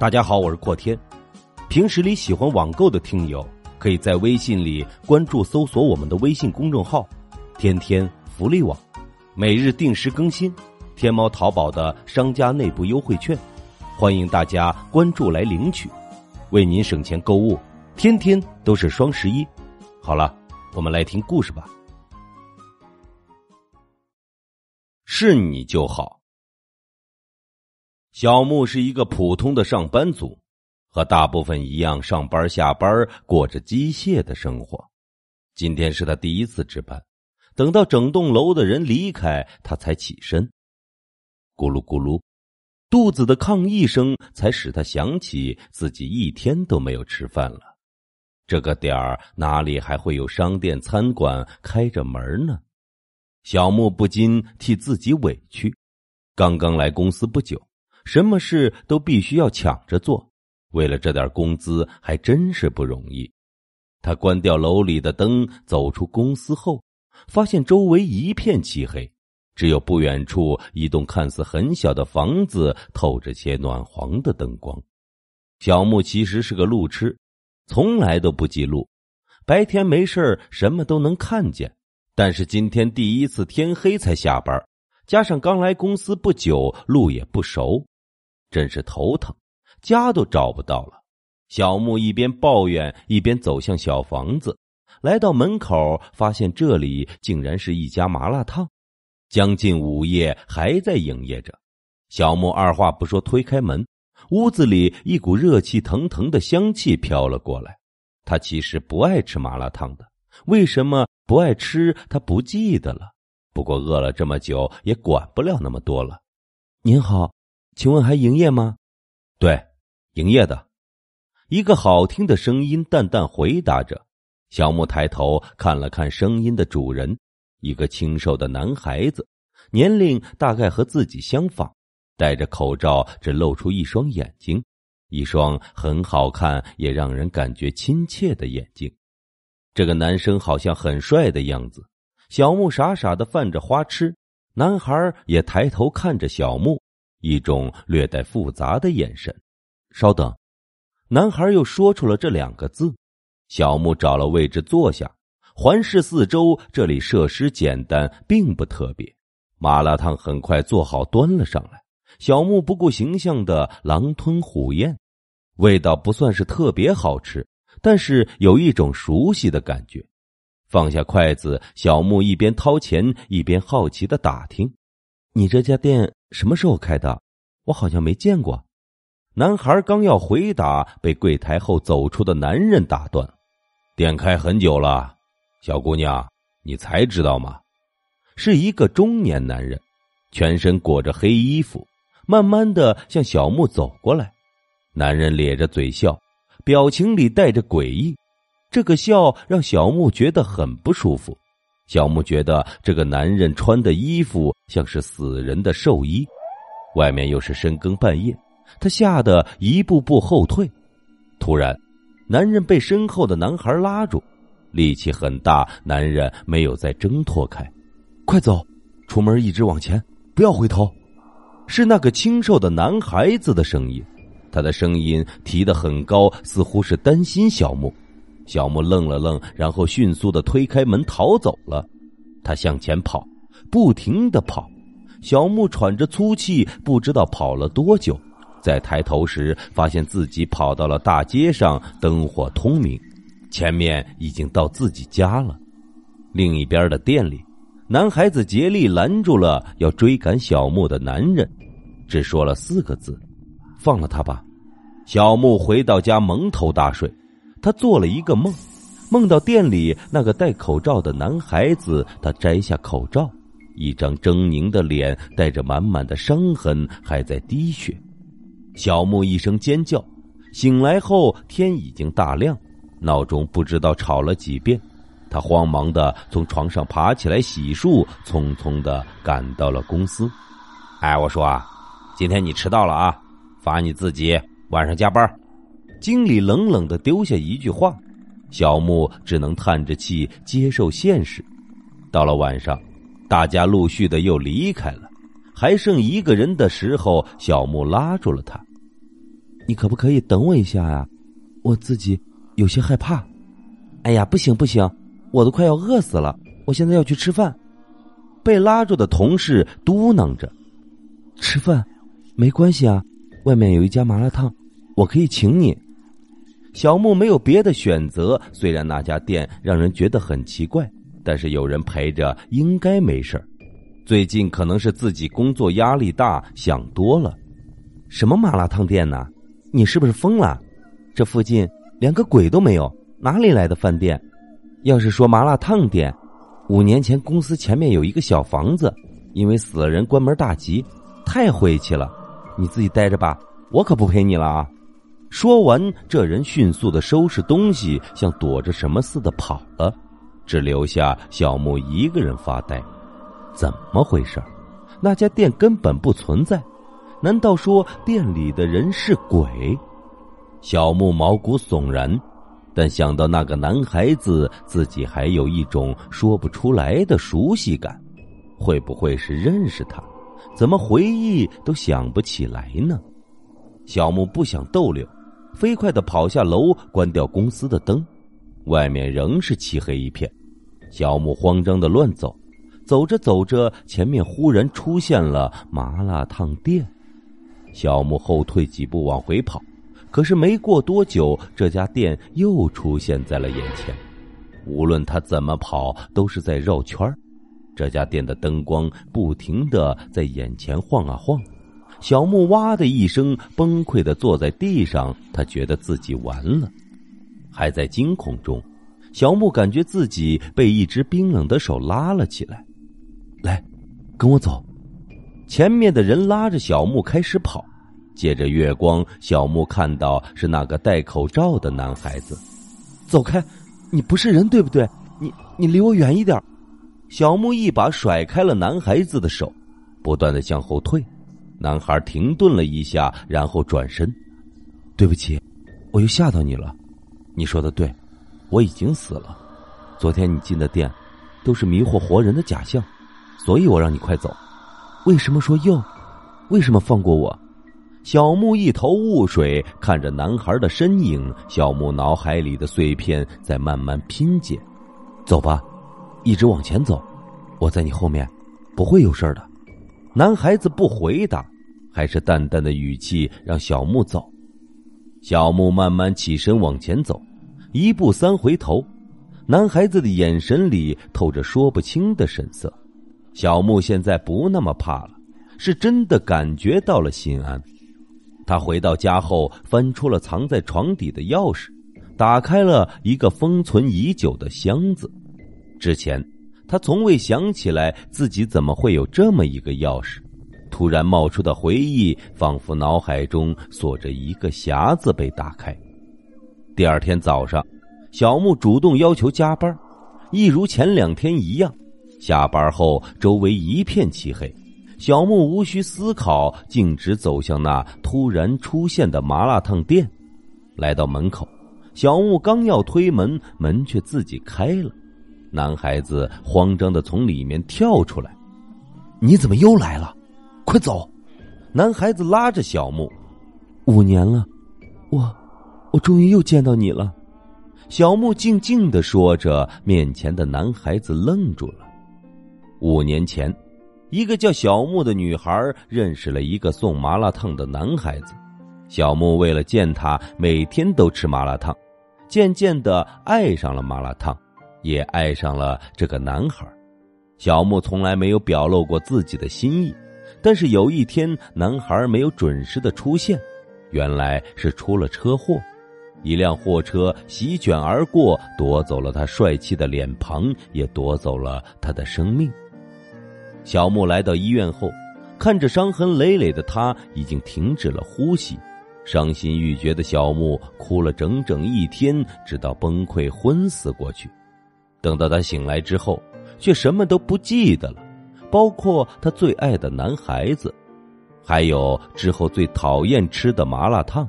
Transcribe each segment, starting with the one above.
大家好，我是阔天。平时里喜欢网购的听友，可以在微信里关注、搜索我们的微信公众号“天天福利网”，每日定时更新天猫、淘宝的商家内部优惠券，欢迎大家关注来领取，为您省钱购物。天天都是双十一。好了，我们来听故事吧。是你就好。小木是一个普通的上班族，和大部分一样，上班下班过着机械的生活。今天是他第一次值班，等到整栋楼的人离开，他才起身。咕噜咕噜，肚子的抗议声才使他想起自己一天都没有吃饭了。这个点儿哪里还会有商店、餐馆开着门呢？小木不禁替自己委屈。刚刚来公司不久。什么事都必须要抢着做，为了这点工资还真是不容易。他关掉楼里的灯，走出公司后，发现周围一片漆黑，只有不远处一栋看似很小的房子透着些暖黄的灯光。小木其实是个路痴，从来都不记路，白天没事什么都能看见，但是今天第一次天黑才下班，加上刚来公司不久，路也不熟。真是头疼，家都找不到了。小木一边抱怨，一边走向小房子。来到门口，发现这里竟然是一家麻辣烫，将近午夜还在营业着。小木二话不说推开门，屋子里一股热气腾腾的香气飘了过来。他其实不爱吃麻辣烫的，为什么不爱吃？他不记得了。不过饿了这么久，也管不了那么多了。您好。请问还营业吗？对，营业的。一个好听的声音淡淡回答着。小木抬头看了看声音的主人，一个清瘦的男孩子，年龄大概和自己相仿，戴着口罩，只露出一双眼睛，一双很好看也让人感觉亲切的眼睛。这个男生好像很帅的样子。小木傻傻的泛着花痴，男孩也抬头看着小木。一种略带复杂的眼神。稍等，男孩又说出了这两个字。小木找了位置坐下，环视四周，这里设施简单，并不特别。麻辣烫很快做好，端了上来。小木不顾形象的狼吞虎咽，味道不算是特别好吃，但是有一种熟悉的感觉。放下筷子，小木一边掏钱，一边好奇的打听：“你这家店？”什么时候开的？我好像没见过。男孩刚要回答，被柜台后走出的男人打断：“店开很久了，小姑娘，你才知道吗？”是一个中年男人，全身裹着黑衣服，慢慢的向小木走过来。男人咧着嘴笑，表情里带着诡异。这个笑让小木觉得很不舒服。小木觉得这个男人穿的衣服像是死人的寿衣，外面又是深更半夜，他吓得一步步后退。突然，男人被身后的男孩拉住，力气很大，男人没有再挣脱开。快走，出门一直往前，不要回头。是那个清瘦的男孩子的声音，他的声音提得很高，似乎是担心小木。小木愣了愣，然后迅速的推开门逃走了。他向前跑，不停的跑。小木喘着粗气，不知道跑了多久。再抬头时，发现自己跑到了大街上，灯火通明，前面已经到自己家了。另一边的店里，男孩子竭力拦住了要追赶小木的男人，只说了四个字：“放了他吧。”小木回到家，蒙头大睡。他做了一个梦，梦到店里那个戴口罩的男孩子。他摘下口罩，一张狰狞的脸，带着满满的伤痕，还在滴血。小木一声尖叫，醒来后天已经大亮，闹钟不知道吵了几遍。他慌忙的从床上爬起来洗漱，匆匆的赶到了公司。哎，我说啊，今天你迟到了啊，罚你自己晚上加班。经理冷冷的丢下一句话，小木只能叹着气接受现实。到了晚上，大家陆续的又离开了，还剩一个人的时候，小木拉住了他：“你可不可以等我一下呀？我自己有些害怕。哎呀，不行不行，我都快要饿死了，我现在要去吃饭。被拉住的同事嘟囔着：“吃饭，没关系啊，外面有一家麻辣烫，我可以请你。”小木没有别的选择，虽然那家店让人觉得很奇怪，但是有人陪着应该没事最近可能是自己工作压力大，想多了。什么麻辣烫店呢？你是不是疯了？这附近连个鬼都没有，哪里来的饭店？要是说麻辣烫店，五年前公司前面有一个小房子，因为死了人关门大吉，太晦气了。你自己待着吧，我可不陪你了啊！说完，这人迅速的收拾东西，像躲着什么似的跑了，只留下小木一个人发呆。怎么回事？那家店根本不存在，难道说店里的人是鬼？小木毛骨悚然，但想到那个男孩子，自己还有一种说不出来的熟悉感。会不会是认识他？怎么回忆都想不起来呢？小木不想逗留。飞快的跑下楼，关掉公司的灯，外面仍是漆黑一片。小木慌张的乱走，走着走着，前面忽然出现了麻辣烫店。小木后退几步往回跑，可是没过多久，这家店又出现在了眼前。无论他怎么跑，都是在绕圈这家店的灯光不停的在眼前晃啊晃。小木哇的一声崩溃的坐在地上，他觉得自己完了。还在惊恐中，小木感觉自己被一只冰冷的手拉了起来。来，跟我走。前面的人拉着小木开始跑。借着月光，小木看到是那个戴口罩的男孩子。走开！你不是人对不对？你你离我远一点。小木一把甩开了男孩子的手，不断的向后退。男孩停顿了一下，然后转身：“对不起，我又吓到你了。你说的对，我已经死了。昨天你进的店，都是迷惑活人的假象，所以我让你快走。为什么说又？为什么放过我？”小木一头雾水，看着男孩的身影，小木脑海里的碎片在慢慢拼接。走吧，一直往前走，我在你后面，不会有事的。男孩子不回答。还是淡淡的语气让小木走，小木慢慢起身往前走，一步三回头，男孩子的眼神里透着说不清的神色。小木现在不那么怕了，是真的感觉到了心安。他回到家后，翻出了藏在床底的钥匙，打开了一个封存已久的箱子。之前他从未想起来自己怎么会有这么一个钥匙。突然冒出的回忆，仿佛脑海中锁着一个匣子被打开。第二天早上，小木主动要求加班，一如前两天一样。下班后，周围一片漆黑，小木无需思考，径直走向那突然出现的麻辣烫店。来到门口，小木刚要推门，门却自己开了。男孩子慌张的从里面跳出来：“你怎么又来了？”快走！男孩子拉着小木，五年了，我，我终于又见到你了。小木静静的说着，面前的男孩子愣住了。五年前，一个叫小木的女孩认识了一个送麻辣烫的男孩子，小木为了见他，每天都吃麻辣烫，渐渐的爱上了麻辣烫，也爱上了这个男孩。小木从来没有表露过自己的心意。但是有一天，男孩没有准时的出现，原来是出了车祸，一辆货车席卷而过，夺走了他帅气的脸庞，也夺走了他的生命。小木来到医院后，看着伤痕累累的他，已经停止了呼吸，伤心欲绝的小木哭了整整一天，直到崩溃昏死过去。等到他醒来之后，却什么都不记得了。包括他最爱的男孩子，还有之后最讨厌吃的麻辣烫。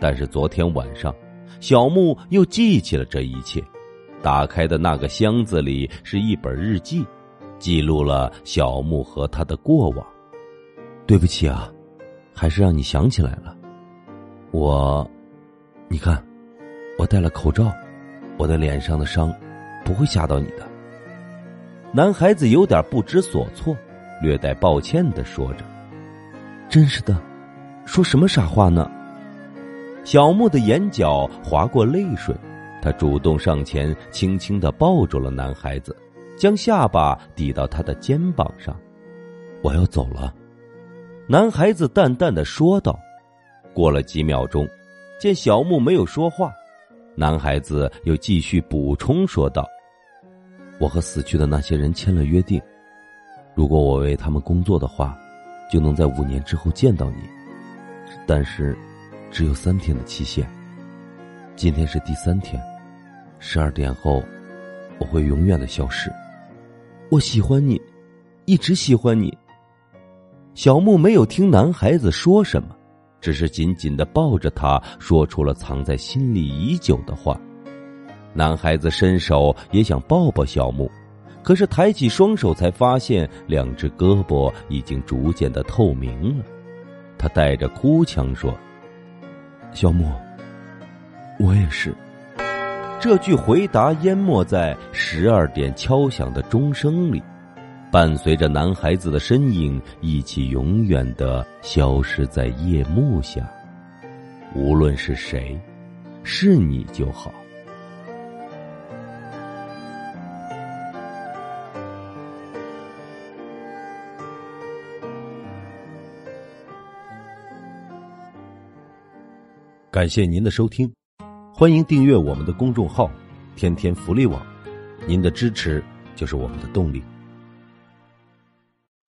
但是昨天晚上，小木又记起了这一切。打开的那个箱子里是一本日记，记录了小木和他的过往。对不起啊，还是让你想起来了。我，你看，我戴了口罩，我的脸上的伤不会吓到你的。男孩子有点不知所措，略带抱歉的说着：“真是的，说什么傻话呢？”小木的眼角划过泪水，他主动上前，轻轻的抱住了男孩子，将下巴抵到他的肩膀上。“我要走了。”男孩子淡淡的说道。过了几秒钟，见小木没有说话，男孩子又继续补充说道。我和死去的那些人签了约定，如果我为他们工作的话，就能在五年之后见到你。但是，只有三天的期限。今天是第三天，十二点后，我会永远的消失。我喜欢你，一直喜欢你。小木没有听男孩子说什么，只是紧紧的抱着他，说出了藏在心里已久的话。男孩子伸手也想抱抱小木，可是抬起双手才发现两只胳膊已经逐渐的透明了。他带着哭腔说：“小木，我也是。”这句回答淹没在十二点敲响的钟声里，伴随着男孩子的身影一起永远的消失在夜幕下。无论是谁，是你就好。感谢您的收听，欢迎订阅我们的公众号“天天福利网”，您的支持就是我们的动力。